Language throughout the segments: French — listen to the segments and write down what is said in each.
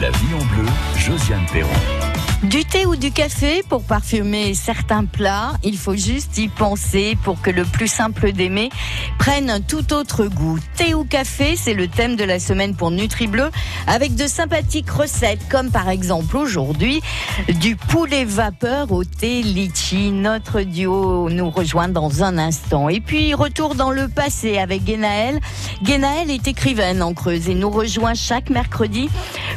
La vie en bleu, Josiane Perron. Du thé ou du café pour parfumer certains plats, il faut juste y penser pour que le plus simple d'aimer prenne un tout autre goût. Thé ou café, c'est le thème de la semaine pour NutriBleu avec de sympathiques recettes comme par exemple aujourd'hui du poulet vapeur au thé litchi. Notre duo nous rejoint dans un instant. Et puis retour dans le passé avec Genaël. Genaël est écrivaine en Creuse et nous rejoint chaque mercredi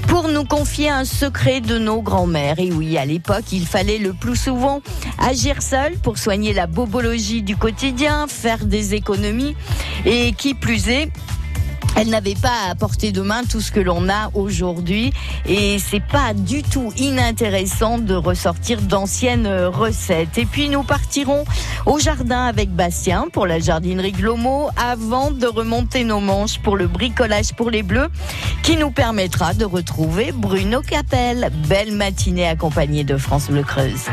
pour nous confier un secret de nos grands-mères oui, à l'époque, il fallait le plus souvent agir seul pour soigner la bobologie du quotidien, faire des économies. Et qui plus est, elle n'avait pas à portée de main tout ce que l'on a aujourd'hui et c'est pas du tout inintéressant de ressortir d'anciennes recettes. Et puis nous partirons au jardin avec Bastien pour la jardinerie Glomo avant de remonter nos manches pour le bricolage pour les bleus qui nous permettra de retrouver Bruno Capel. Belle matinée accompagnée de France Bleu Creuse.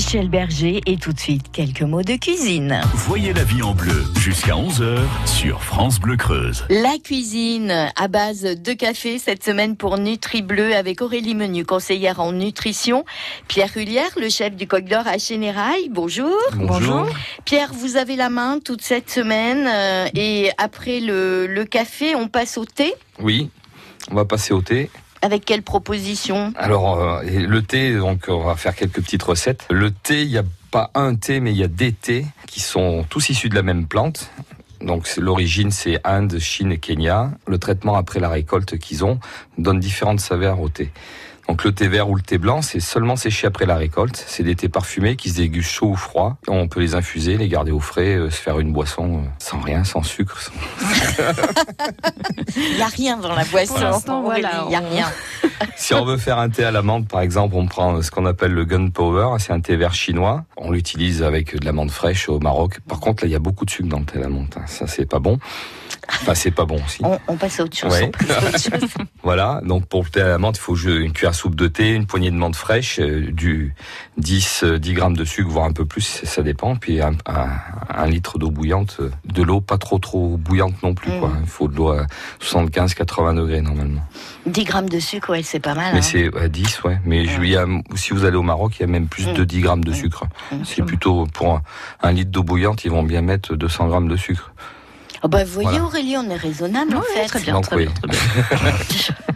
Michel Berger, et tout de suite quelques mots de cuisine. Voyez la vie en bleu jusqu'à 11h sur France Bleu Creuse. La cuisine à base de café cette semaine pour Nutri Bleu avec Aurélie Menu, conseillère en nutrition. Pierre Hullière, le chef du Coq d'Or à Chénérail. Bonjour. Bonjour. Pierre, vous avez la main toute cette semaine euh, et après le, le café, on passe au thé? Oui, on va passer au thé. Avec quelle proposition Alors, euh, le thé, donc on va faire quelques petites recettes. Le thé, il n'y a pas un thé, mais il y a des thés qui sont tous issus de la même plante. Donc l'origine c'est Inde, Chine et Kenya. Le traitement après la récolte qu'ils ont donne différentes saveurs au thé. Donc le thé vert ou le thé blanc, c'est seulement séché après la récolte. C'est des thés parfumés qui se dégustent chaud ou froid. On peut les infuser, les garder au frais, euh, se faire une boisson euh, sans rien, sans sucre. Il n'y a rien dans la boisson. voilà, il n'y a rien. si on veut faire un thé à l'amande, par exemple, on prend ce qu'on appelle le gunpowder. C'est un thé vert chinois. On l'utilise avec de l'amande fraîche au Maroc. Par contre, là, il y a beaucoup de sucre dans le thé à l'amande. Ça, c'est pas bon. Enfin, c'est pas bon aussi. On, passe à autre chose. voilà. Donc, pour le thé à la menthe, il faut une cuillère à soupe de thé, une poignée de menthe fraîche, euh, du 10, 10 euh, grammes de sucre, voire un peu plus, ça dépend. Puis un, litre d'eau bouillante, euh, de l'eau pas trop trop bouillante non plus. Quoi. Mm. Il faut de l'eau à 75-80 degrés normalement. 10 grammes de sucre, ouais, c'est pas mal. Mais hein. c'est à 10, ouais. Mais si vous allez au Maroc, il y a même plus de 10 mm. grammes de mm. sucre. C'est plutôt pour un litre d'eau bouillante, ils vont bien mettre 200 grammes de sucre. Oh bah, vous voyez Aurélie, on est raisonnable en fait. Très bien, très, bien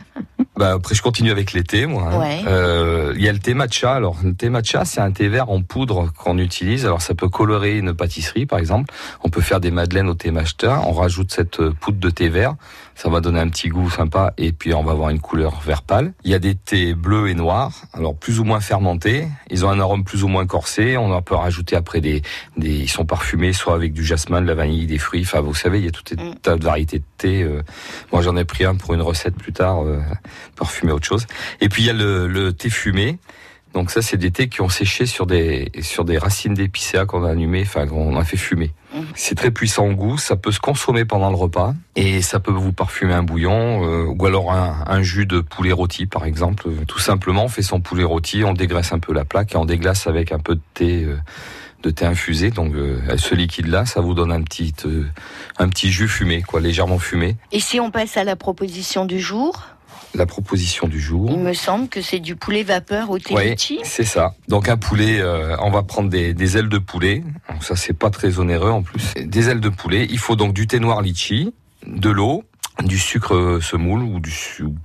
bah, après, je continue avec les thés, moi. Hein. Euh, il y a le thé matcha. Alors, le thé matcha, c'est un thé vert en poudre qu'on utilise. Alors, ça peut colorer une pâtisserie, par exemple. On peut faire des madeleines au thé matcha. On rajoute cette euh, poudre de thé vert ça va donner un petit goût sympa et puis on va avoir une couleur vert pâle. Il y a des thés bleus et noirs, alors plus ou moins fermentés. Ils ont un arôme plus ou moins corsé. On en peut rajouter après des, des ils sont parfumés soit avec du jasmin, de la vanille, des fruits. Enfin, vous savez, il y a tout un mm. tas de variétés de thé. Euh. Moi, j'en ai pris un pour une recette plus tard, euh, parfumé autre chose. Et puis il y a le, le thé fumé. Donc ça, c'est des thés qui ont séché sur des sur des racines d'épicéa qu'on a allumées, enfin qu'on a fait fumer. Mhm. C'est très puissant au goût, ça peut se consommer pendant le repas et ça peut vous parfumer un bouillon euh, ou alors un, jus de poulet rôti par exemple. Tout simplement, on fait son poulet rôti, on dégraisse un peu la plaque et on déglace avec un peu de thé. Euh, de thé infusé, donc euh, ce liquide-là, ça vous donne un petit, un petit jus fumé, quoi, légèrement fumé. Et si on passe à la proposition du jour? La proposition du jour. Il me semble que c'est du poulet vapeur au thé Oui, c'est ça. Donc un poulet, euh, on va prendre des, ailes de poulet. Donc ça, c'est pas très onéreux en plus. Des ailes de poulet. Il faut donc du thé noir litchi, de l'eau, du sucre semoule ou du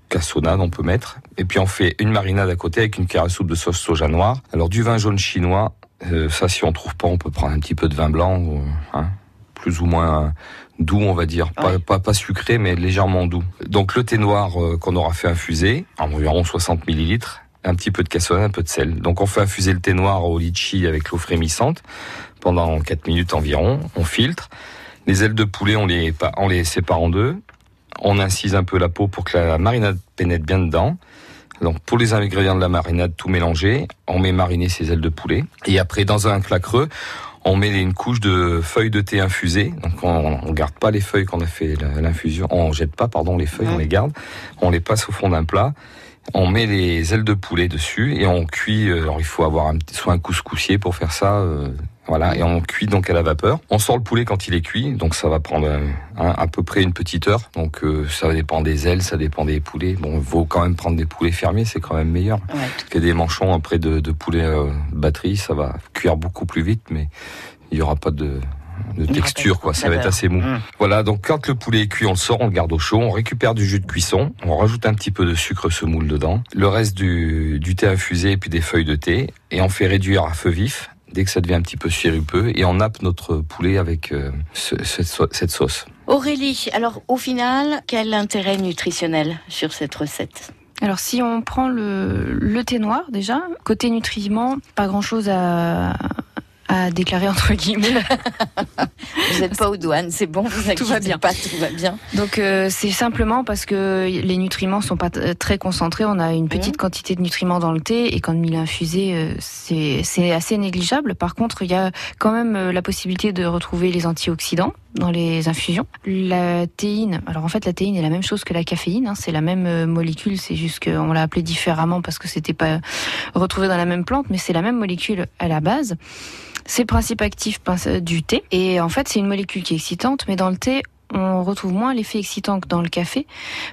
cassonade on peut mettre. Et puis on fait une marinade à côté avec une cuillère à soupe de sauce soja noire. Alors du vin jaune chinois, euh, ça si on trouve pas, on peut prendre un petit peu de vin blanc, euh, hein, plus ou moins doux, on va dire, pas, pas, sucré, mais légèrement doux. Donc le thé noir euh, qu'on aura fait infuser, environ 60 millilitres, un petit peu de cassonade, un peu de sel. Donc on fait infuser le thé noir au litchi avec l'eau frémissante pendant 4 minutes environ. On filtre. Les ailes de poulet, on les, on les sépare en deux. On incise un peu la peau pour que la marinade pénètre bien dedans. Donc pour les ingrédients de la marinade, tout mélangé, on met mariner ces ailes de poulet. Et après, dans un plat creux, on met une couche de feuilles de thé infusées. Donc on, on garde pas les feuilles qu'on a fait l'infusion, on jette pas pardon les feuilles, on les garde. On les passe au fond d'un plat. On met les ailes de poulet dessus et on cuit. Euh, alors il faut avoir un, soit un couscoussier pour faire ça. Euh, voilà, et on cuit donc à la vapeur. On sort le poulet quand il est cuit, donc ça va prendre euh, à peu près une petite heure. Donc ça dépend des ailes, ça dépend des poulets. Bon, il faut quand même prendre des poulets fermiers, c'est quand même meilleur que des manchons après de, de poulet batterie. Ça va cuire beaucoup plus vite, mais il y aura pas de de texture, quoi. Ça va être assez mou. Mmh. Voilà, donc quand le poulet est cuit, on le sort, on le garde au chaud, on récupère du jus de cuisson, on rajoute un petit peu de sucre semoule dedans, le reste du, du thé infusé et puis des feuilles de thé, et on fait réduire à feu vif dès que ça devient un petit peu sirupeux, et on nappe notre poulet avec euh, cette sauce. Aurélie, alors au final, quel intérêt nutritionnel sur cette recette? Alors si on prend le, le thé noir déjà, côté nutriments, pas grand chose à, à déclarer entre guillemets. vous n'êtes pas aux douanes, c'est bon, vous tout va bien. pas, tout va bien. Donc euh, c'est simplement parce que les nutriments sont pas très concentrés. On a une petite mmh. quantité de nutriments dans le thé et quand il est infusé, euh, c'est assez négligeable. Par contre, il y a quand même euh, la possibilité de retrouver les antioxydants dans les infusions. La théine, alors en fait la théine est la même chose que la caféine, hein, c'est la même molécule, c'est juste qu'on l'a appelée différemment parce que c'était pas retrouvé dans la même plante, mais c'est la même molécule à la base. C'est le principe actif du thé. Et en fait, c'est une molécule qui est excitante, mais dans le thé, on retrouve moins l'effet excitant que dans le café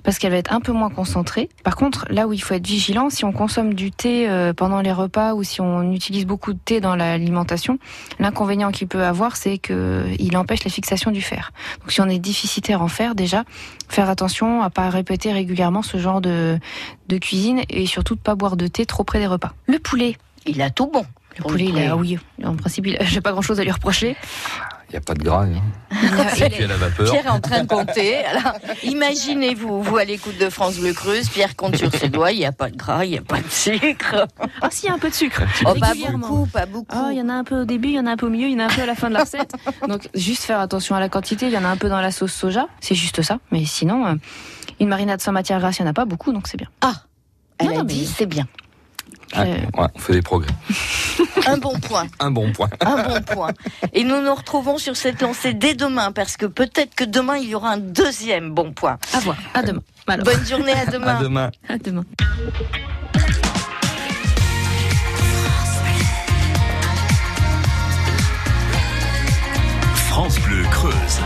parce qu'elle va être un peu moins concentrée. Par contre, là où il faut être vigilant, si on consomme du thé euh, pendant les repas ou si on utilise beaucoup de thé dans l'alimentation, l'inconvénient qu'il peut avoir, c'est qu'il empêche la fixation du fer. Donc si on est déficitaire en fer, déjà, faire attention à pas répéter régulièrement ce genre de, de cuisine et surtout de pas boire de thé trop près des repas. Le poulet. Il a tout bon. Le poulet, il a, oui, en principe, j'ai pas grand chose à lui reprocher. Il n'y a pas de gras. Hein. Et à la vapeur. Pierre est en train de compter. Alors, imaginez-vous, vous à l'écoute de France Bleu Creuse, Pierre compte sur ses doigts, il n'y a pas de gras, il n'y a pas de sucre. Ah si, il y a un peu de sucre. Oh, pas beaucoup, pas beaucoup. Oh, il y en a un peu au début, il y en a un peu au milieu, il y en a un peu à la fin de la recette. Donc, juste faire attention à la quantité, il y en a un peu dans la sauce soja, c'est juste ça. Mais sinon, euh, une marinade sans matière grasse, il n'y en a pas beaucoup, donc c'est bien. Ah, elle a dit c'est bien. Ah, ouais, on fait des progrès. Un bon point. Un bon point. Un bon point. Et nous nous retrouvons sur cette lancée dès demain, parce que peut-être que demain, il y aura un deuxième bon point. À voir. À demain. Bonne journée, à demain. À demain. À demain. France Bleu Creuse.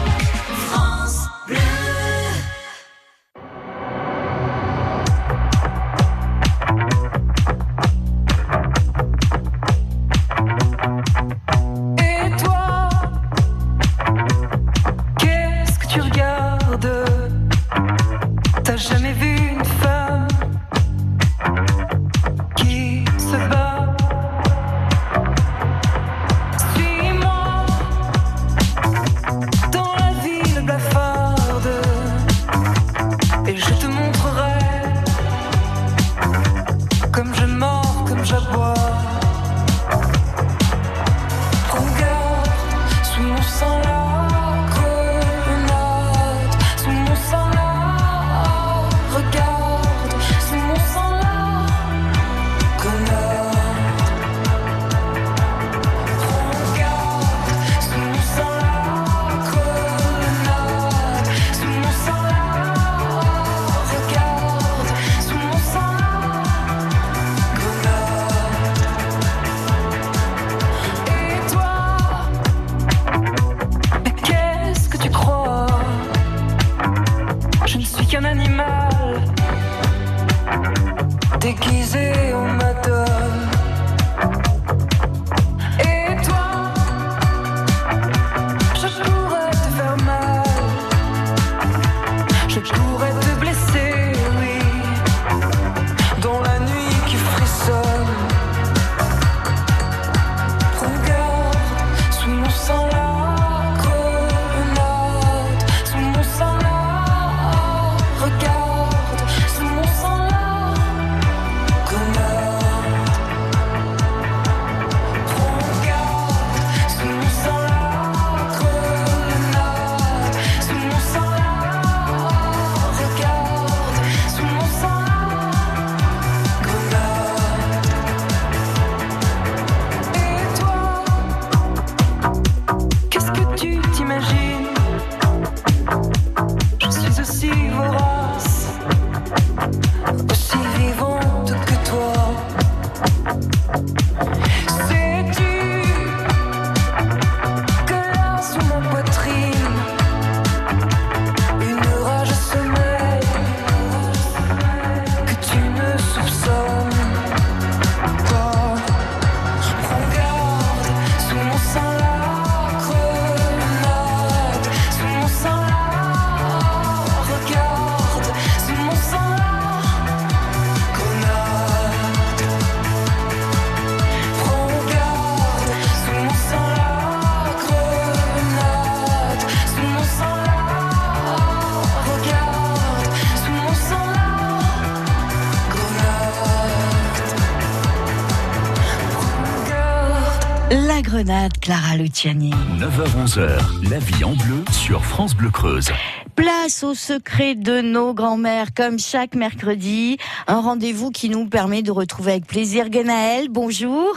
Luciani. 9h-11h, la vie en bleu sur France Bleu Creuse. Place au secret de nos grands-mères, comme chaque mercredi. Un rendez-vous qui nous permet de retrouver avec plaisir Genaël. Bonjour.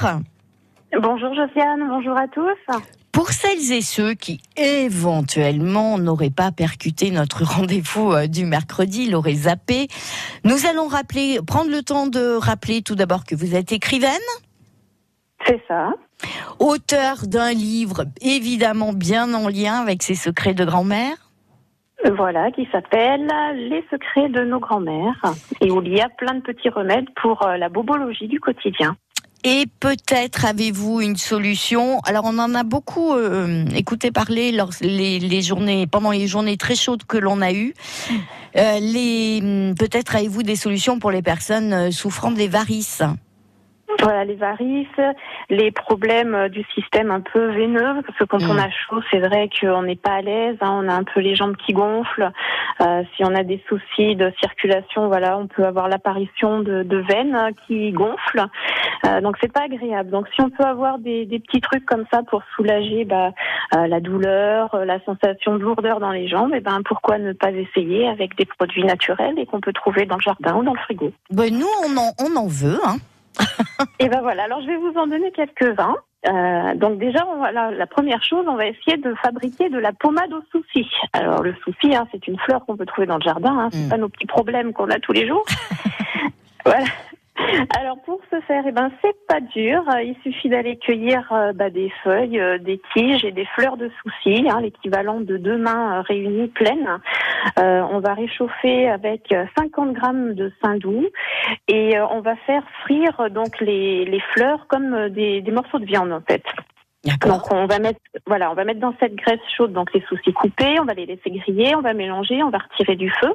Bonjour Josiane, bonjour à tous. Pour celles et ceux qui éventuellement n'auraient pas percuté notre rendez-vous euh, du mercredi, l'auraient zappé, nous allons rappeler, prendre le temps de rappeler tout d'abord que vous êtes écrivaine. C'est ça. Auteur d'un livre évidemment bien en lien avec ses secrets de grand-mère. Voilà, qui s'appelle Les secrets de nos grands-mères et où il y a plein de petits remèdes pour euh, la bobologie du quotidien. Et peut-être avez-vous une solution. Alors on en a beaucoup euh, écouté parler lors les, les, journées, pendant les journées très chaudes que l'on a eues. Euh, les peut-être avez-vous des solutions pour les personnes euh, souffrant des varices. Voilà, les varices, les problèmes du système un peu veineux, parce que quand on a chaud, c'est vrai qu'on n'est pas à l'aise, hein, on a un peu les jambes qui gonflent. Euh, si on a des soucis de circulation, voilà, on peut avoir l'apparition de, de, veines qui gonflent. Euh, donc c'est pas agréable. Donc si on peut avoir des, des petits trucs comme ça pour soulager bah, euh, la douleur, la sensation de lourdeur dans les jambes, et eh ben pourquoi ne pas essayer avec des produits naturels et qu'on peut trouver dans le jardin ou dans le frigo. Ben nous on en, on en veut. Hein. et ben voilà, alors je vais vous en donner quelques-uns. Euh, donc déjà, on va, la, la, première chose, on va essayer de fabriquer de la pommade au souci. Alors le souci, hein, c'est une fleur qu'on peut trouver dans le jardin. Hein, c'est mm. pas nos petits problèmes qu'on a tous les jours. voilà. Alors pour ce faire, eh ben c'est pas dur. Il suffit d'aller cueillir euh, bah, des feuilles, euh, des tiges et des fleurs de souci, hein, l'équivalent de deux mains euh, réunies pleines. on va réchauffer avec 50 grammes de saindoux et on va faire frire donc les, les fleurs comme des, des morceaux de viande en fait. Donc on va mettre voilà, on va mettre dans cette graisse chaude donc les soucis coupés, on va les laisser griller, on va mélanger, on va retirer du feu,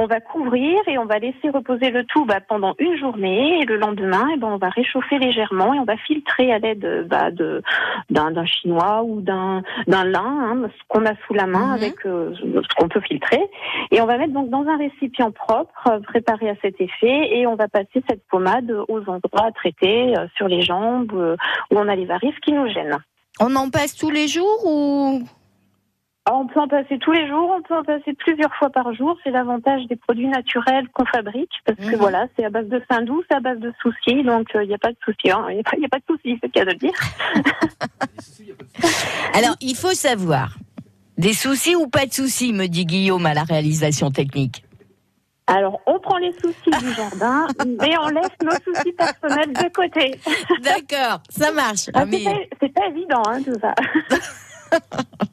on va couvrir et on va laisser reposer le tout bah, pendant une journée et le lendemain et eh ben on va réchauffer légèrement et on va filtrer à l'aide bah, de d'un chinois ou d'un d'un lin hein, ce qu'on a sous la main mhm. avec euh, ce qu'on peut filtrer et on va mettre donc dans un récipient propre euh, préparé à cet effet et on va passer cette pommade aux endroits traités euh, sur les jambes où on a les varices qui nous gênent. On en passe tous les jours ou? Ah, on peut en passer tous les jours, on peut en passer plusieurs fois par jour. C'est l'avantage des produits naturels qu'on fabrique, parce que mhm. voilà, c'est à base de fin doux, c'est à base de soucis, donc il euh, n'y a pas de soucis. Il hein. n'y a, a, pas de soucis, c'est le cas de le dire. Alors, il faut savoir, des soucis ou pas de soucis, me dit Guillaume à la réalisation technique? Alors, on prend les soucis du jardin, mais on laisse nos soucis personnels de côté. D'accord, ça marche. Ah, c'est pas, évident, hein, tout ça.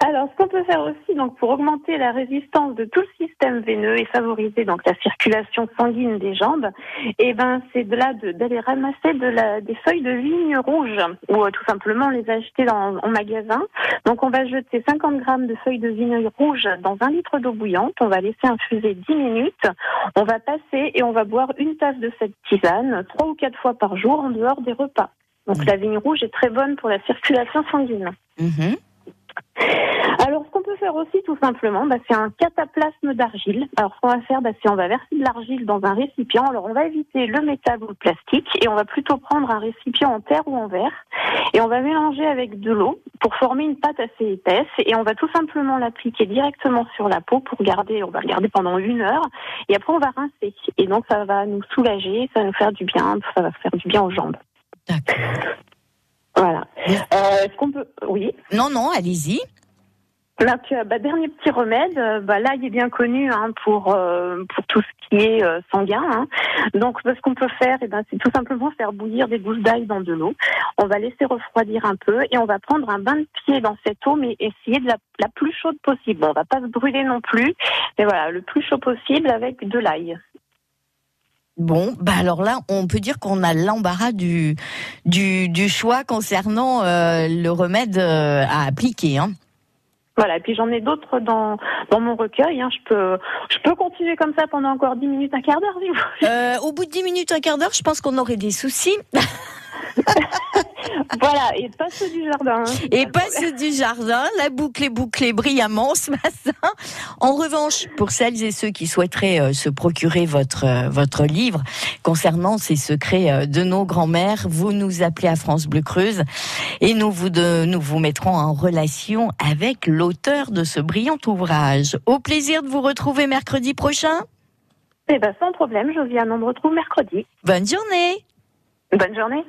Alors, ce qu'on peut faire aussi, donc, pour augmenter la résistance de tout le système veineux et favoriser donc la circulation sanguine des jambes, eh ben, c'est de là d'aller ramasser des feuilles de vigne rouge ou euh, tout simplement les acheter dans, en magasin. Donc, on va jeter 50 grammes de feuilles de vigne rouge dans un litre d'eau bouillante. On va laisser infuser 10 minutes. On va passer et on va boire une tasse de cette tisane trois ou quatre fois par jour en dehors des repas. Donc, la vigne rouge est très bonne pour la circulation sanguine. Mmh. Alors, ce qu'on peut faire aussi, tout simplement, bah, c'est un cataplasme d'argile. Alors, ce qu'on va faire, bah, c'est on va verser de l'argile dans un récipient. Alors, on va éviter le métal ou le plastique et on va plutôt prendre un récipient en terre ou en verre et on va mélanger avec de l'eau pour former une pâte assez épaisse et on va tout simplement l'appliquer directement sur la peau pour garder, on va le garder pendant une heure et après on va rincer. Et donc, ça va nous soulager, ça va nous faire du bien, ça va faire du bien aux jambes. D'accord. Voilà. Euh, Est-ce qu'on peut. Oui. Non, non, allez-y. Donc, bah, dernier petit remède, euh, bah, là, il est bien connu hein, pour euh, pour tout ce qui est euh, sanguin. Hein. Donc, ce qu'on peut faire, eh ben, c'est tout simplement faire bouillir des gousses d'ail dans de l'eau. On va laisser refroidir un peu et on va prendre un bain de pied dans cette eau, mais essayer de la, la plus chaude possible. Bon, on va pas se brûler non plus, mais voilà, le plus chaud possible avec de l'ail. Bon, bah alors là, on peut dire qu'on a l'embarras du, du, du choix concernant euh, le remède euh, à appliquer. Hein. Voilà, et puis j'en ai d'autres dans, dans mon recueil. Hein. Je, peux, je peux continuer comme ça pendant encore 10 minutes, un quart d'heure, euh, Au bout de 10 minutes, un quart d'heure, je pense qu'on aurait des soucis. voilà, et pas ceux du jardin. Hein. et pas ceux du jardin. La boucle est bouclée brillamment ce matin. En revanche, pour celles et ceux qui souhaiteraient euh, se procurer votre, euh, votre livre concernant ces secrets euh, de nos grands-mères, vous nous appelez à France Bleu Creuse et nous vous, de, nous vous mettrons en relation avec l'auteur de ce brillant ouvrage. Au plaisir de vous retrouver mercredi prochain. Eh ben, sans problème, Josiane, on me retrouve mercredi. Bonne journée. Bonne journée.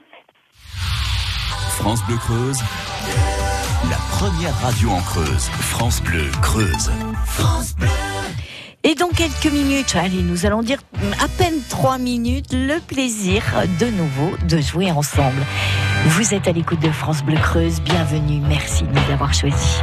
France Bleu Creuse, la première radio en Creuse. France Bleu Creuse. France Bleu. Et dans quelques minutes, allez, nous allons dire à peine trois minutes, le plaisir de nouveau de jouer ensemble. Vous êtes à l'écoute de France Bleu Creuse, bienvenue, merci de nous avoir choisis.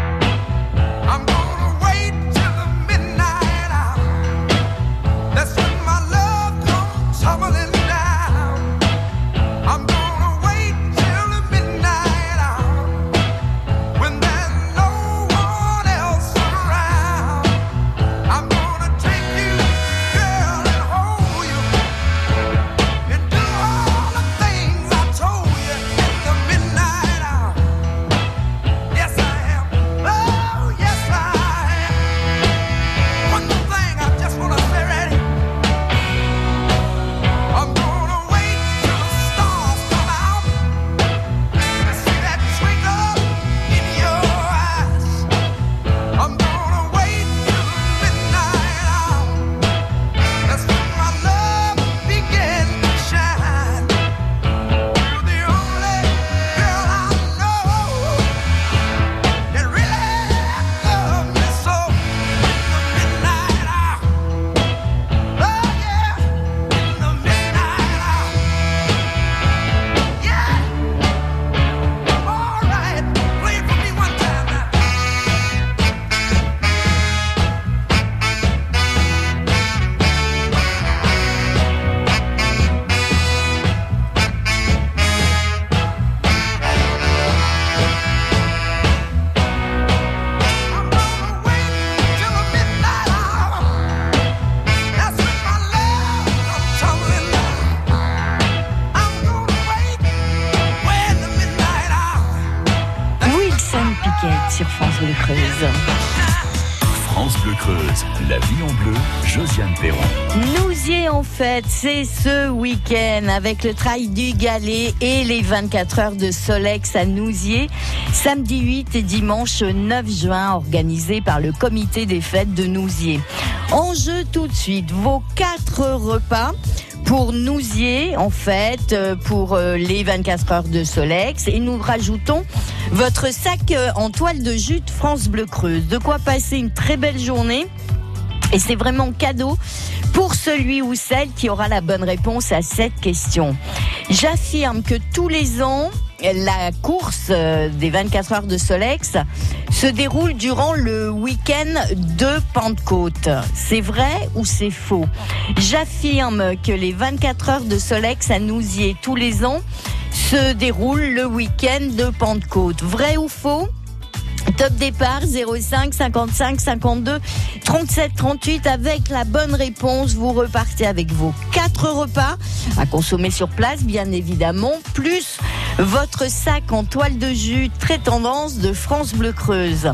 En fait, c'est ce week-end avec le trail du Galet et les 24 heures de Solex à Nousier, samedi 8 et dimanche 9 juin, organisé par le comité des fêtes de Nousier. En jeu tout de suite vos quatre repas pour Nousier, en fait, euh, pour euh, les 24 heures de Solex. Et nous rajoutons votre sac euh, en toile de jute France Bleu Creuse. De quoi passer une très belle journée. Et c'est vraiment cadeau pour celui ou celle qui aura la bonne réponse à cette question. J'affirme que tous les ans, la course euh, des 24 heures de Solex se déroule durant le week-end de Pentecôte. C'est vrai ou c'est faux? J'affirme que les 24 heures de Solex à Nousier tous les ans se déroulent le week-end de Pentecôte. Vrai ou faux? Top départ 05 55 52 37 38 avec la bonne réponse. Vous repartez avec vos quatre repas à consommer sur place, bien évidemment, plus votre sac en toile de jus très tendance de France Bleu Creuse.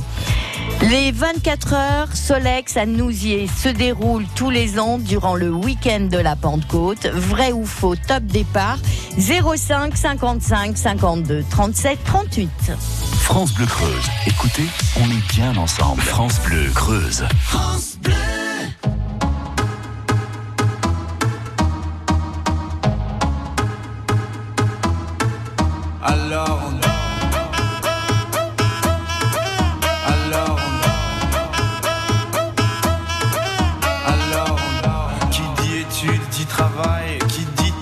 Les 24 heures Solex à Nousier se déroulent tous les ans durant le week-end de la Pentecôte. Vrai ou faux, top départ 05 55 52 37 38. France Bleu Creuse. Écoutez, on est bien ensemble. France Bleu Creuse. France Bleu. Alors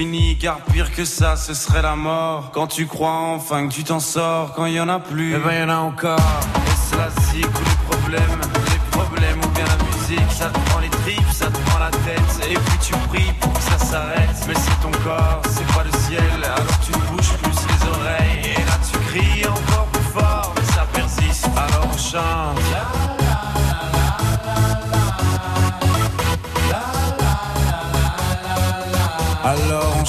fini, car pire que ça, ce serait la mort. Quand tu crois enfin que tu t'en sors, quand il y en a plus, eh ben y en a encore. Et c'est la zik ou les problèmes, les problèmes ou bien la musique, ça te prend les tripes, ça te prend la tête. Et puis tu pries pour que ça s'arrête, mais c'est ton corps,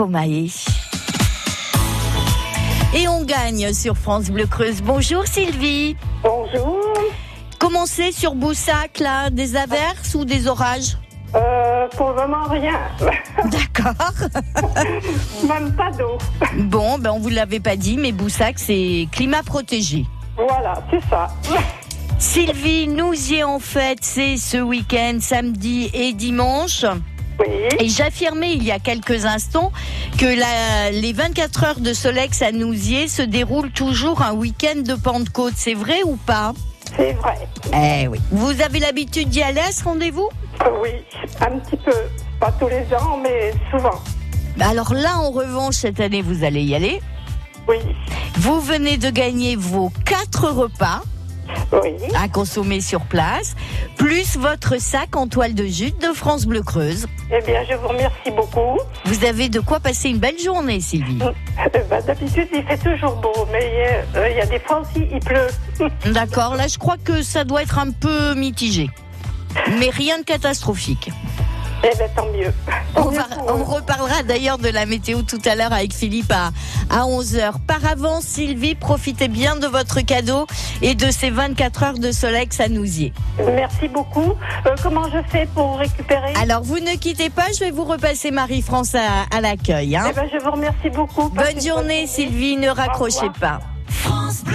Stromae. Et on gagne sur France Bleu Creuse. Bonjour Sylvie. Bonjour. Comment c'est sur Boussac, là Des averses ou des orages Euh, pour le moment, rien. D'accord. Même pas d'eau. Bon, ben on vous l'avait pas dit, mais Boussac, c'est climat protégé. Voilà, c'est ça. Sylvie, nous y en fait, c'est ce week-end, samedi et dimanche. Oui. Et j'affirmais il y a quelques instants que la- les 24 heures de Solex à Nousier se déroulent toujours un week-end de Pentecôte. C'est vrai ou pas? C'est vrai. Eh oui. Vous avez l'habitude d'y aller à ce rendez-vous? Oui, un petit peu. Pas tous les ans, mais souvent. Alors là, en revanche, cette année, vous allez y aller. Oui. Vous venez de gagner vos quatre repas Oui. à consommer sur place, plus votre sac en toile de jute de France Bleu Creuse. Eh bien, je vous remercie beaucoup. Vous avez de quoi passer une belle journée, Sylvie. Euh, bah, D'habitude, il fait toujours beau, mais euh, il y a des fois aussi, il pleut. D'accord, là je crois que ça doit être un peu mitigé. Mais rien de catastrophique. Eh bien, tant mieux. On, mieux va- reparlera d'ailleurs de la météo tout à l'heure avec Philippe à, à 11h. Par avance, Sylvie, profitez bien de votre cadeau et de ces 24 heures de Solex à Nousier. Merci beaucoup. Euh, comment je fais pour récupérer? Alors, vous ne quittez pas, je vais vous repasser Marie-France à, à l'accueil. hein. Eh ben, je vous remercie beaucoup. Bonne journée, Sylvie, ne raccrochez pas. France Bleu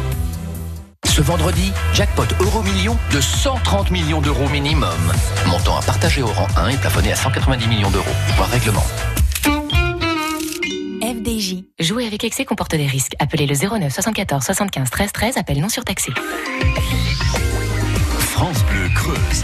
Ce vendredi, jackpot euro million de 130 millions d'euros minimum. Montant à partager au rang 1 et plafonné à 190 millions d'euros. Voir règlement. FDJ. Jouer avec excès comporte des risques. Appelez le 09 74 75 13 13. Appel non surtaxé. France Bleu Creuse.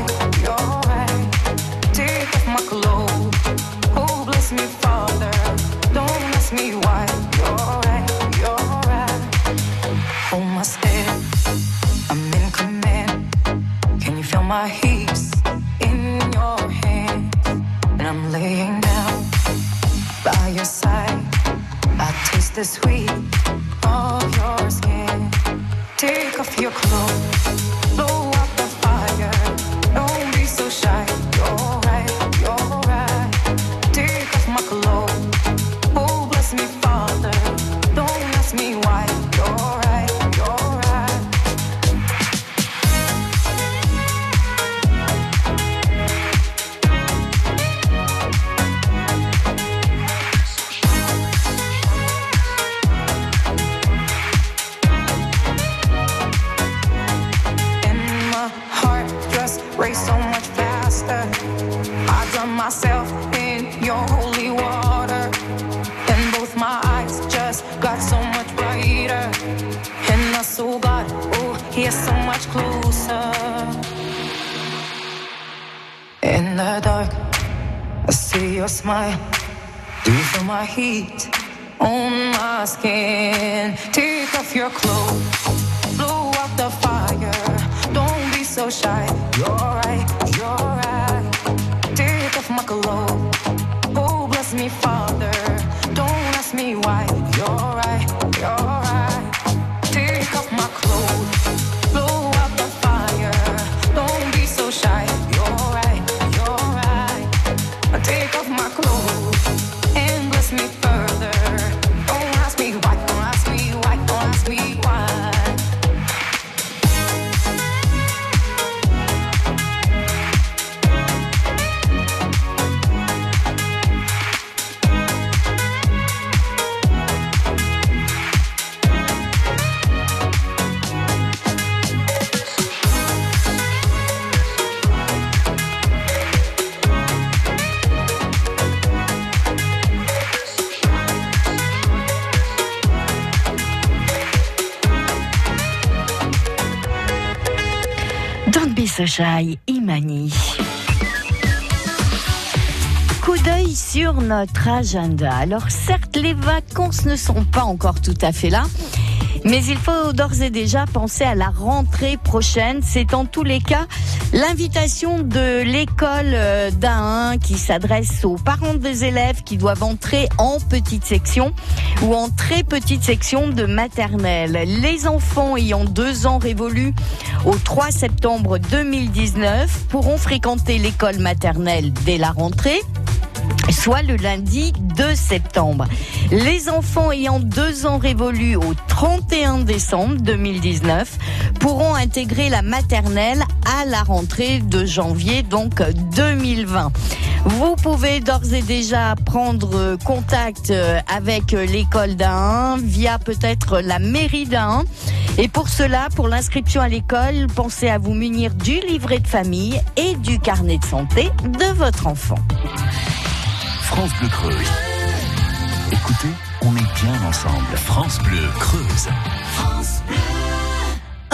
my heaps in your hands, And I'm laying down by your side. I taste the sweet of your skin. Take off your clothes, Imani. Coup d'œil sur notre agenda. Alors certes, les vacances ne sont pas encore tout à fait là. Mais il faut d'ores et déjà penser à la rentrée prochaine. C'est en tous les cas l'invitation de l'école euh, d'Ain qui s'adresse aux parents des élèves qui doivent entrer en petite section ou en très petite section de maternelle. Les enfants ayant deux ans révolus au 3 septembre 2019 pourront fréquenter l'école maternelle dès la rentrée soit le lundi 2 septembre. Les enfants ayant deux ans révolus au 31 décembre 2019 pourront intégrer la maternelle à la rentrée de janvier, donc 2020. Vous pouvez d'ores et déjà prendre contact euh, avec l'école d'Ain via peut-être la mairie d'Ain. Et pour cela, pour l'inscription à l'école, pensez à vous munir du livret de famille et du carnet de santé de votre enfant. France Bleu Creuse. Écoutez, on est bien ensemble. France Bleu Creuse.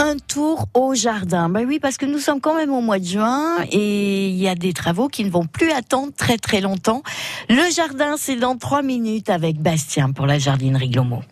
Un tour au jardin. Ben oui, parce que nous sommes quand même au mois de juin et il y a des travaux qui ne vont plus attendre très très longtemps. Le jardin, c'est dans trois minutes avec Bastien pour la jardinerie Glomo.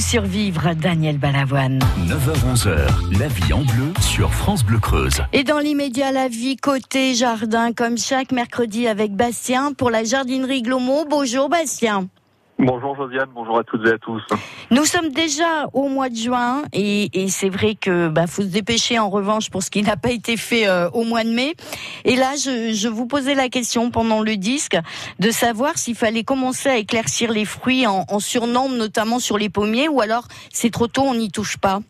Survivre, Daniel Balavoine. 9h-11h, la vie en bleu sur France Bleu Creuse. Et dans l'immédiat, la vie côté jardin, comme chaque mercredi avec Bastien pour la jardinerie Glomo. Bonjour Bastien. Bonjour Josiane, bonjour à toutes et à tous. Nous sommes déjà au mois de juin et, c'est vrai que bah, faut se dépêcher en revanche pour ce qui n'a pas été fait euh, au mois de mai. Et là, je, vous posais la question pendant le disque de savoir s'il fallait commencer à éclaircir les fruits en, en surnombre, notamment sur les pommiers, ou alors c'est trop tôt, on n'y touche pas.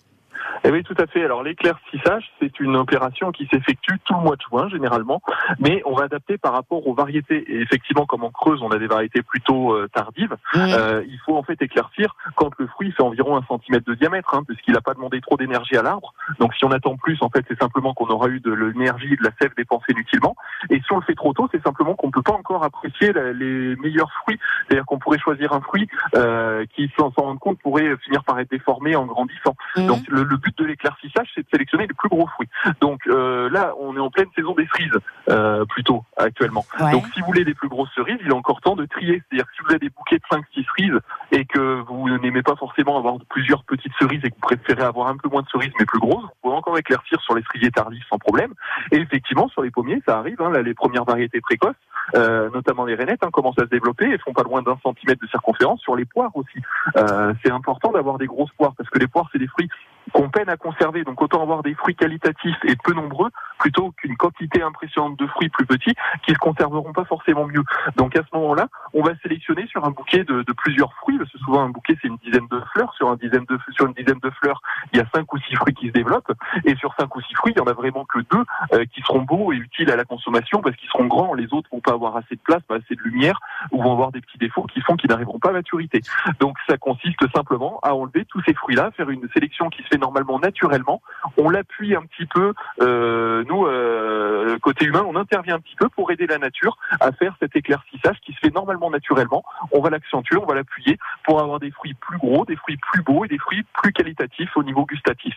Eh oui, tout à fait. Alors l'éclaircissage, c'est une opération qui s'effectue tout le mois de juin généralement, mais on va adapter par rapport aux variétés. Et effectivement, comme en Creuse, on a des variétés plutôt euh, tardives, euh, il faut en fait éclaircir quand le fruit fait environ un centimètre de diamètre, hein, puisqu'il n'a pas demandé trop d'énergie à l'arbre. Donc si on attend plus, en fait, c'est simplement qu'on aura eu de l'énergie et de la sève dépensée inutilement. Et si on le fait trop tôt, c'est simplement qu'on ne peut pas encore apprécier les meilleurs fruits. C'est-à-dire qu'on pourrait choisir un fruit euh, qui, sans s'en rendre compte, pourrait finir par être déformé en grandissant. Mmh. Donc le, le but de l'éclaircissage, c'est de sélectionner les plus gros fruits. Donc euh, là, on est en pleine saison des cerises, euh, plutôt, actuellement. Donc si vous voulez des plus grosses cerises, il est encore temps de trier. C'est-à-dire que si vous avez des bouquets de 5-6 cerises et que vous n'aimez pas forcément avoir plusieurs petites cerises et que vous préférez avoir un peu moins de cerises mais plus grosses, vous pouvez encore éclaircir sur les cerisiers tardifs sans problème. Et effectivement, sur les pommiers, ça arrive, hein, là, les premières variétés précoces, euh, notamment les rainettes, hein, commencent à se développer et font pas loin d'un centimètre de circonférence sur les poires aussi. Euh, c'est important d'avoir des grosses poires parce que les poires, c'est des fruits qu'on peine à conserver. Donc autant avoir des fruits qualitatifs et peu nombreux plutôt qu'une quantité impressionnante de fruits plus petits qui se conserveront pas forcément mieux. Donc à ce moment-là, on va sélectionner sur un bouquet de, plusieurs fruits, parce que souvent un bouquet c'est une dizaine de fleurs. Sur une dizaine de fleurs, il y a cinq ou six fruits qui se développent. Et sur cinq ou six fruits, il y en a vraiment que deux euh, qui seront beaux et utiles à la consommation parce qu'ils seront grands. Les autres vont pas avoir assez de place, pas assez de lumière, ou vont avoir des petits défauts qui font qu'ils n'arriveront pas à maturité. Donc ça consiste simplement à enlever tous ces fruits-là, faire une sélection qui se fait normalement naturellement. On l'appuie un petit peu, euh, nous, euh, côté humain, on intervient un petit peu pour aider la nature à faire cet éclaircissage qui se fait normalement naturellement. On va l'accentuer, on va l'appuyer pour avoir des fruits plus gros, des fruits plus beaux et des fruits plus qualitatifs au niveau gustatif.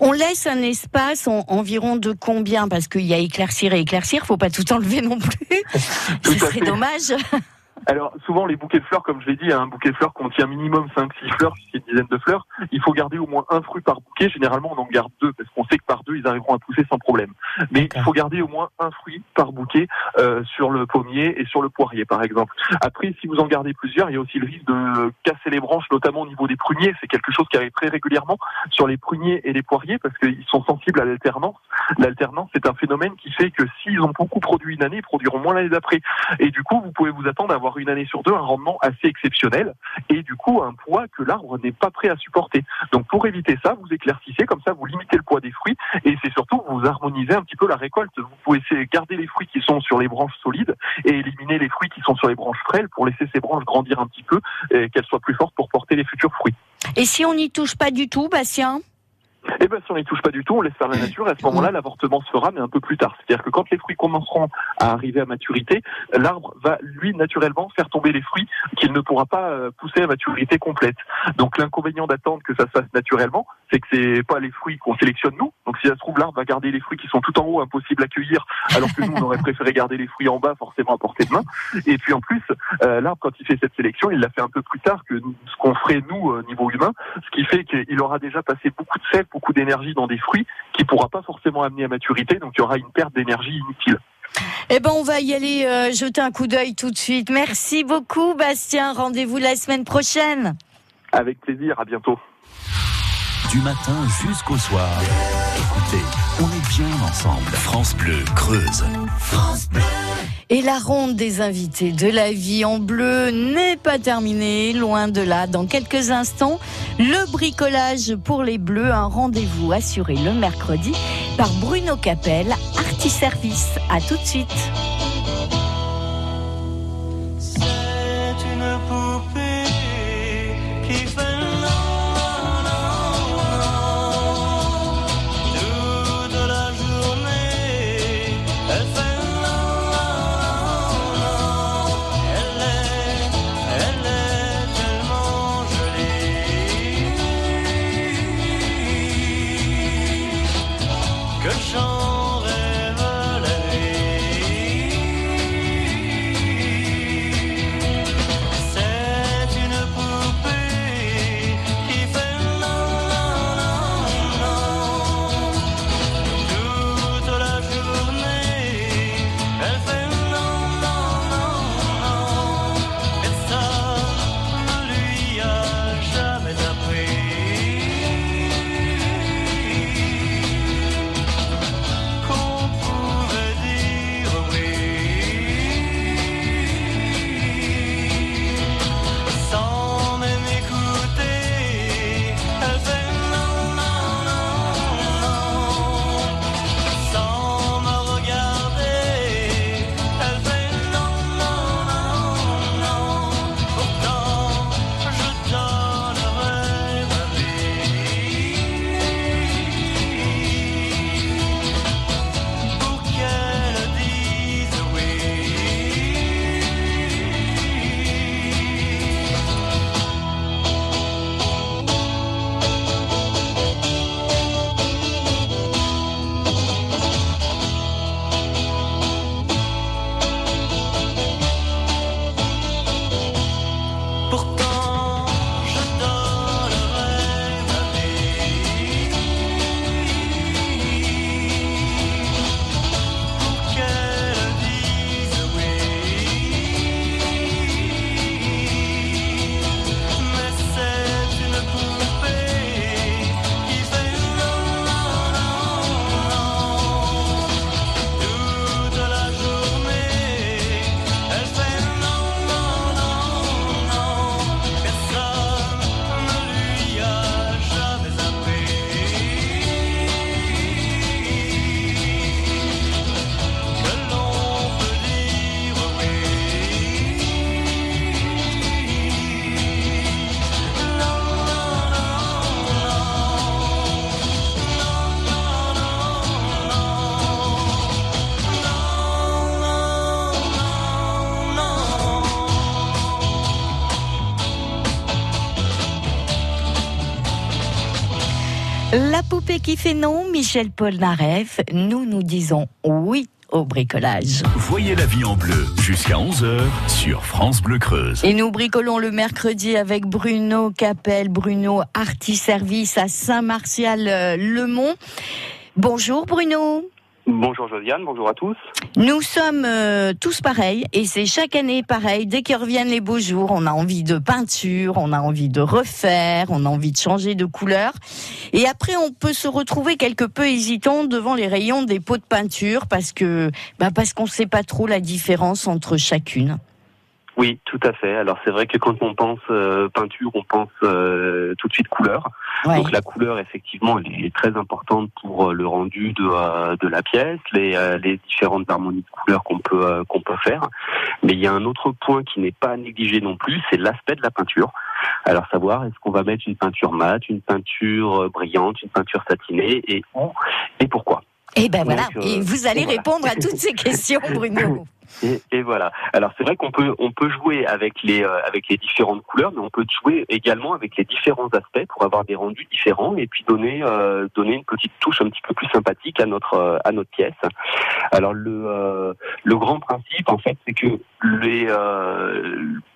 On laisse un espace environ de combien? Parce qu'il y a éclaircir et éclaircir, faut pas tout enlever non plus. Ce serait dommage. Alors souvent les bouquets de fleurs, comme je l'ai dit, un bouquet de fleurs contient minimum 5-6 fleurs, c'est une dizaine de fleurs. Il faut garder au moins un fruit par bouquet. Généralement on en garde deux parce qu'on sait que par deux ils arriveront à pousser sans problème. Mais il faut garder au moins un fruit par bouquet euh, sur le pommier et sur le poirier par exemple. Après si vous en gardez plusieurs, il y a aussi le risque de casser les branches, notamment au niveau des pruniers. C'est quelque chose qui arrive très régulièrement sur les pruniers et les poiriers parce qu'ils sont sensibles à l'alternance. L'alternance c'est un phénomène qui fait que s'ils ont beaucoup produit une année, ils produiront moins l'année d'après. Et du coup vous pouvez vous attendre à avoir une année sur deux un rendement assez exceptionnel et du coup un poids que l'arbre n'est pas prêt à supporter. Donc pour éviter ça, vous éclaircissez, comme ça vous limitez le poids des fruits et c'est surtout vous harmonisez un petit peu la récolte. Vous pouvez garder les fruits qui sont sur les branches solides et éliminer les fruits qui sont sur les branches frêles pour laisser ces branches grandir un petit peu et qu'elles soient plus fortes pour porter les futurs fruits. Et si on n'y touche pas du tout, Bastien? Eh ben, si on n'y touche pas du tout, on laisse faire la nature, et à ce moment-là, l'avortement se fera, mais un peu plus tard. C'est-à-dire que quand les fruits commenceront à arriver à maturité, l'arbre va, lui, naturellement, faire tomber les fruits qu'il ne pourra pas euh, pousser à maturité complète. Donc, l'inconvénient d'attendre que ça se fasse naturellement, c'est que c'est pas les fruits qu'on sélectionne nous. Donc, si ça se trouve, l'arbre va garder les fruits qui sont tout en haut, impossibles à cueillir, alors que nous, on aurait préféré garder les fruits en bas, forcément à portée de main. Et puis, en plus, euh, l'arbre, quand il fait cette sélection, il l'a fait un peu plus tard que ce qu'on ferait, nous, au niveau humain, ce qui fait qu'il aura déjà passé beaucoup de sel, beaucoup d'énergie dans des fruits qui pourra pas forcément amener à maturité, donc il y aura une perte d'énergie inutile. Eh ben, on va y aller euh, jeter un coup d'œil tout de suite. Merci beaucoup, Bastien. Rendez-vous la semaine prochaine. Avec plaisir. À bientôt. Du matin jusqu'au soir. Écoutez, on est bien ensemble. France Bleu, Creuse. France Bleu. Et la ronde des invités de la vie en bleu n'est pas terminée, loin de là. Dans quelques instants, le bricolage pour les bleus, un rendez-vous assuré le mercredi par Bruno Capel, Artiservice. À tout de suite. Qui fait non, Michel Polnareff, nous nous disons oui au bricolage. Voyez la vie en bleu jusqu'à 11h sur France Bleu Creuse. Et nous bricolons le mercredi avec Bruno Capel, Bruno Arti Service à Saint-Martial-le-Mont. Bonjour Bruno. Bonjour Josiane, bonjour à tous. Nous sommes euh, tous pareils et c'est chaque année pareil. Dès qu'ils reviennent les beaux jours, on a envie de peinture, on a envie de refaire, on a envie de changer de couleur. Et après, on peut se retrouver quelque peu hésitant devant les rayons des pots de peinture parce que, bah parce qu'on ne sait pas trop la différence entre chacune. Oui, tout à fait. Alors c'est vrai que quand on pense euh, peinture, on pense euh, tout de suite couleur. Donc la couleur, effectivement, elle est très importante pour euh, le rendu de, de la pièce, les, les différentes harmonies de couleurs qu'on peut qu'on peut faire. Mais il y a un autre point qui n'est pas négligé non plus, c'est l'aspect de la peinture. Alors savoir est-ce qu'on va mettre une peinture mate, une peinture brillante, une peinture satinée et où et pourquoi? Et eh ben voilà. et vous allez répondre à toutes ces questions, Bruno. Et, et, voilà. Alors c'est vrai qu'on peut on peut jouer avec les euh, avec les différentes couleurs, mais on peut jouer également avec les différents aspects pour avoir des rendus différents et puis donner euh, donner une petite touche un petit peu plus sympathique à notre euh, à notre pièce. Alors le le grand principe en fait, c'est que les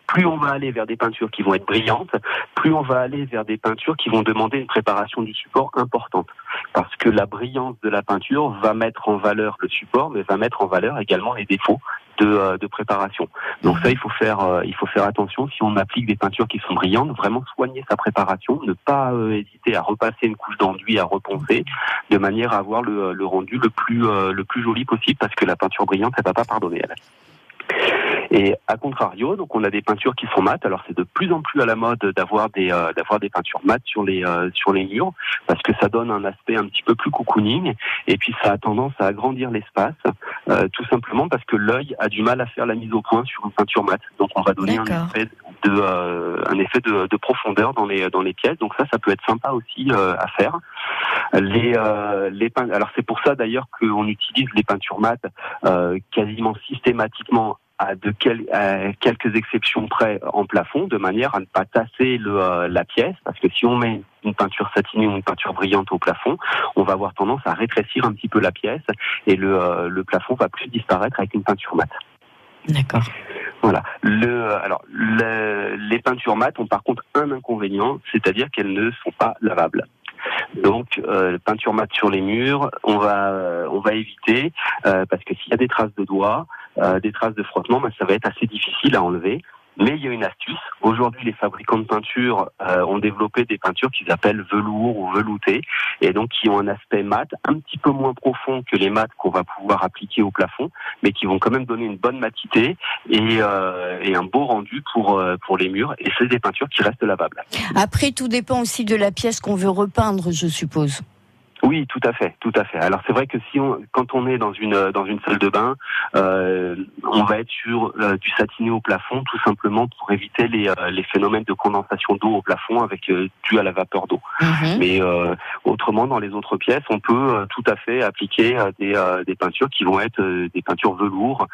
plus on va aller vers des peintures qui vont être brillantes, plus on va aller vers des peintures qui vont demander une préparation du support importante. Parce que la brillance de la peinture va mettre en valeur le support, mais va mettre en valeur également les défauts de, euh, de préparation. Donc ça, il faut faire, euh, il faut faire attention si on applique des peintures qui sont brillantes, vraiment soigner sa préparation, ne pas euh, hésiter à repasser une couche d'enduit, à reponcer, de manière à avoir le, rendu le plus, le plus joli possible, parce que la peinture brillante, elle va pas pardonner elle. Et à contrario, donc on a des peintures qui sont mates. Alors c'est de plus en plus à la mode d'avoir des euh, d'avoir des peintures mates sur les euh, sur les murs parce que ça donne un aspect un petit peu plus cocooning et puis ça a tendance à agrandir l'espace euh, tout simplement parce que l'œil a du mal à faire la mise au point sur une peinture mate. Donc on va donner un effet de un effet de, de, profondeur dans les dans les pièces. Donc ça ça peut être sympa aussi à faire. Les les alors c'est pour ça d'ailleurs qu'on utilise les peintures mates quasiment systématiquement à de quelques exceptions près en plafond, de manière à ne pas tasser le, euh, la pièce, parce que si on met une peinture satinée ou une peinture brillante au plafond, on va avoir tendance à rétrécir un petit peu la pièce et le, euh, le plafond va plus disparaître avec une peinture mate. D'accord. Voilà. Le, alors, les peintures mates ont par contre un inconvénient, c'est-à-dire qu'elles ne sont pas lavables. Donc, euh, peinture mate sur les murs, on va, euh, on va éviter parce que s'il y a des traces de doigts, euh, des traces de frottement, ben, ça va être assez difficile à enlever. Mais il y a une astuce. Aujourd'hui, les fabricants de peinture euh, ont développé des peintures qu'ils appellent velours ou velouté, et donc qui ont un aspect mat un petit peu moins profond que les mats qu'on va pouvoir appliquer au plafond, mais qui vont quand même donner une bonne matité et, euh, un beau rendu pour pour les murs. Et c'est des peintures qui restent lavables. Après, tout dépend aussi de la pièce qu'on veut repeindre, je suppose. Oui, tout à fait, tout à fait. Alors c'est vrai que si on, quand on est dans une dans une salle de bain, euh, on va être sur euh, du satiné au plafond, tout simplement pour éviter les, euh, les phénomènes de condensation d'eau au plafond avec dû à la vapeur d'eau. Mhm. Mais autrement, dans les autres pièces, on peut tout à fait appliquer des, des peintures qui vont être des peintures velours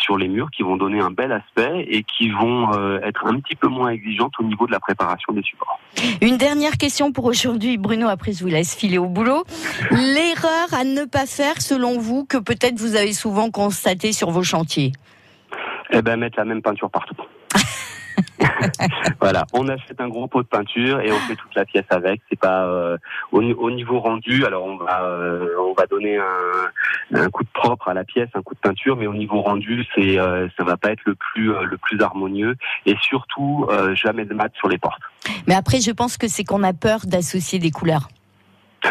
sur les murs, qui vont donner un bel aspect et qui vont être un petit peu moins exigeantes au niveau de la préparation des supports. Une dernière question pour aujourd'hui, Bruno. Après, je vous laisse filer au boulot. L'erreur à ne pas faire, selon vous, que peut-être vous avez souvent constaté sur vos chantiers Eh ben, mettre la même peinture partout. voilà, on achète un gros pot de peinture et on fait toute la pièce avec. C'est pas euh, au, niveau rendu. Alors on va euh, on va donner un, coup de propre à la pièce, un coup de peinture, mais au niveau rendu, c'est euh, ça va pas être le plus le plus harmonieux et surtout jamais de mat sur les portes. Mais après, je pense que c'est qu'on a peur d'associer des couleurs.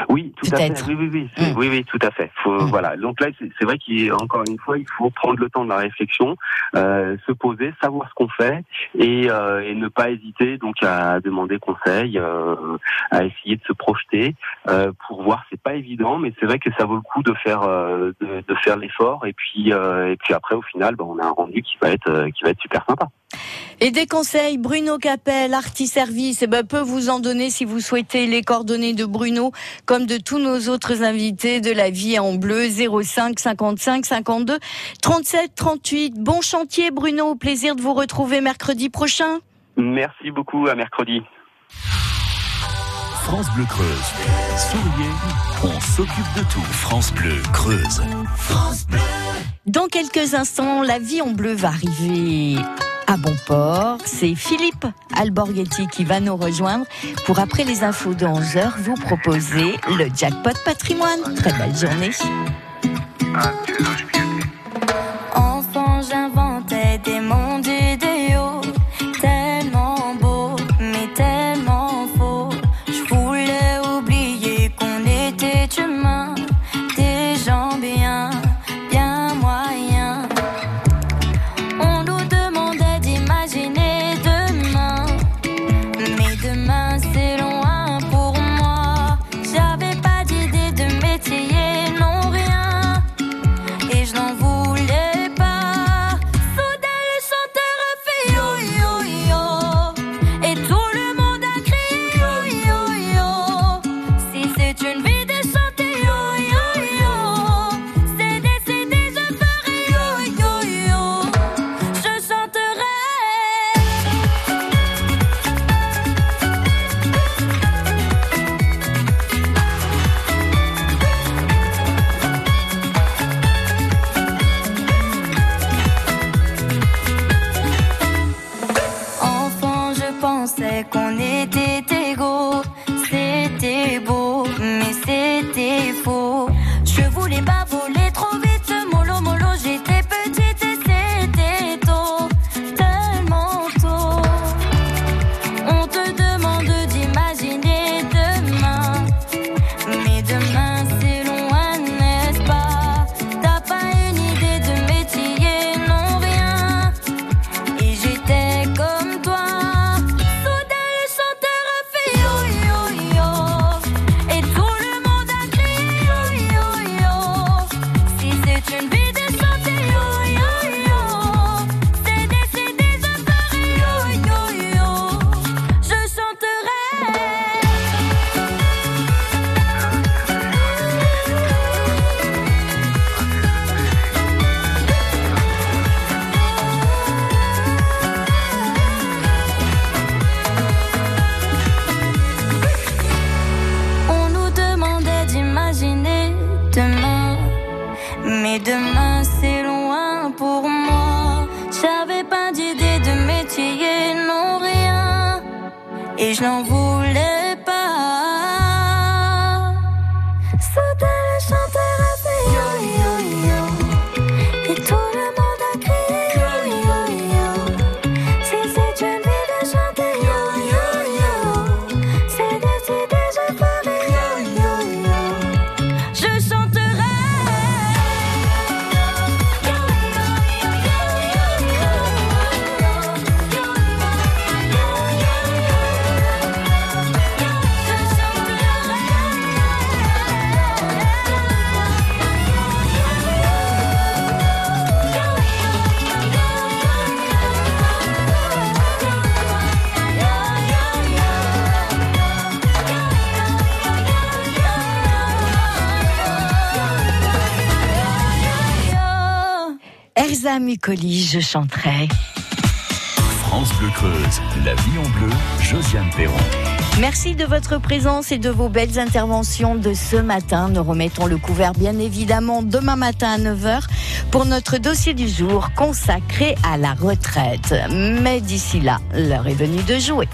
Oui, tout à fait. Oui, oui, oui, mm. oui, oui, tout à fait. Faut, mm. Voilà. Donc là, c'est vrai qu'encore une fois, il faut prendre le temps de la réflexion, euh, se poser, savoir ce qu'on fait et, euh, et, ne pas hésiter donc à demander conseil, euh, à essayer de se projeter euh, pour voir. C'est pas évident, mais c'est vrai que ça vaut le coup de faire euh, de, de, faire l'effort et puis et puis après, au final, ben, on a un rendu qui va être qui va être super sympa. Et des conseils, Bruno Capel, Artiservice, eh ben, peut vous en donner si vous souhaitez les coordonnées de Bruno, comme de tous nos autres invités de la vie en bleu, 05 55 52 37 38. Bon chantier, Bruno. Au plaisir de vous retrouver mercredi prochain. Merci beaucoup. À mercredi. France Bleu Creuse. Souriez, on s'occupe de tout. France Bleu Creuse. France Bleu. Dans quelques instants, la vie en bleu va arriver à bon port. C'est Philippe Alborghetti qui va nous rejoindre pour après les infos de 11 vous proposer le jackpot patrimoine. Très belle journée. Enfant, j'inventais des Je chanterai. France Bleu Creuse, la vie en bleu, Josiane Perron. Merci de votre présence et de vos belles interventions de ce matin. Nous remettons le couvert bien évidemment demain matin à 9h pour notre dossier du jour consacré à la retraite. Mais d'ici là, l'heure est venue de jouer.